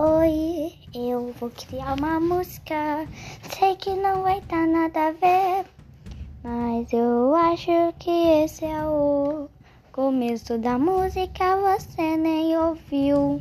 Oi, eu vou criar uma música. Sei que não vai dar nada a ver, mas eu acho que esse é o começo da música. Você nem ouviu.